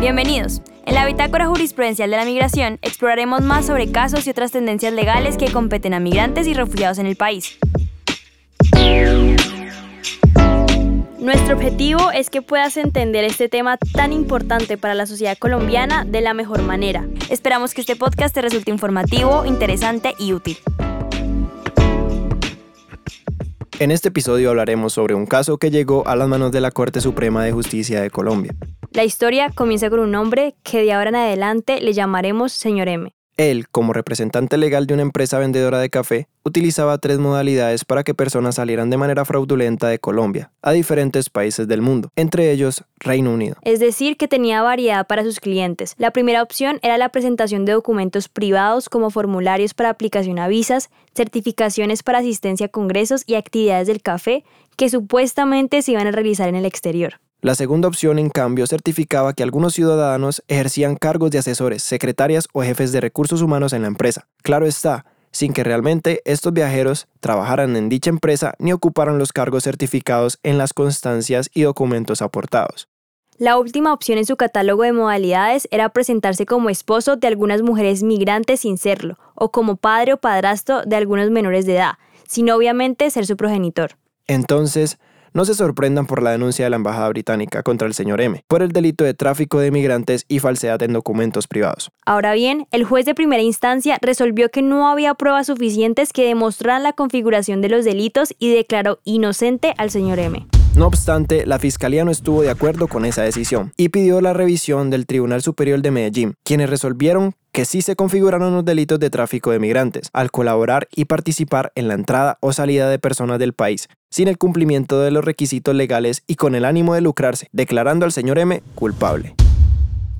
Bienvenidos. En la Bitácora Jurisprudencial de la Migración exploraremos más sobre casos y otras tendencias legales que competen a migrantes y refugiados en el país. Nuestro objetivo es que puedas entender este tema tan importante para la sociedad colombiana de la mejor manera. Esperamos que este podcast te resulte informativo, interesante y útil. En este episodio hablaremos sobre un caso que llegó a las manos de la Corte Suprema de Justicia de Colombia. La historia comienza con un hombre que de ahora en adelante le llamaremos señor M. Él, como representante legal de una empresa vendedora de café, utilizaba tres modalidades para que personas salieran de manera fraudulenta de Colombia a diferentes países del mundo, entre ellos Reino Unido. Es decir, que tenía variedad para sus clientes. La primera opción era la presentación de documentos privados como formularios para aplicación a visas, certificaciones para asistencia a congresos y actividades del café que supuestamente se iban a realizar en el exterior. La segunda opción, en cambio, certificaba que algunos ciudadanos ejercían cargos de asesores, secretarias o jefes de recursos humanos en la empresa. Claro está, sin que realmente estos viajeros trabajaran en dicha empresa ni ocuparan los cargos certificados en las constancias y documentos aportados. La última opción en su catálogo de modalidades era presentarse como esposo de algunas mujeres migrantes sin serlo, o como padre o padrastro de algunos menores de edad, sin obviamente ser su progenitor. Entonces, no se sorprendan por la denuncia de la Embajada Británica contra el señor M por el delito de tráfico de migrantes y falsedad en documentos privados. Ahora bien, el juez de primera instancia resolvió que no había pruebas suficientes que demostraran la configuración de los delitos y declaró inocente al señor M. No obstante, la Fiscalía no estuvo de acuerdo con esa decisión y pidió la revisión del Tribunal Superior de Medellín, quienes resolvieron que sí se configuraron los delitos de tráfico de migrantes al colaborar y participar en la entrada o salida de personas del país, sin el cumplimiento de los requisitos legales y con el ánimo de lucrarse, declarando al señor M culpable.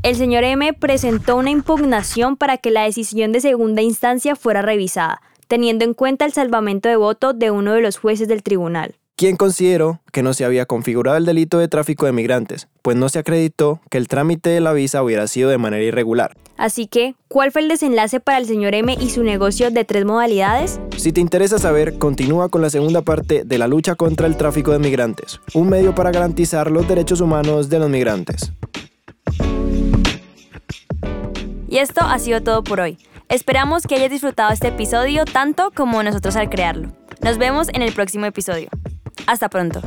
El señor M presentó una impugnación para que la decisión de segunda instancia fuera revisada, teniendo en cuenta el salvamento de voto de uno de los jueces del tribunal quien consideró que no se había configurado el delito de tráfico de migrantes, pues no se acreditó que el trámite de la visa hubiera sido de manera irregular. Así que, ¿cuál fue el desenlace para el señor M y su negocio de tres modalidades? Si te interesa saber, continúa con la segunda parte de la lucha contra el tráfico de migrantes, un medio para garantizar los derechos humanos de los migrantes. Y esto ha sido todo por hoy. Esperamos que hayas disfrutado este episodio tanto como nosotros al crearlo. Nos vemos en el próximo episodio. Hasta pronto.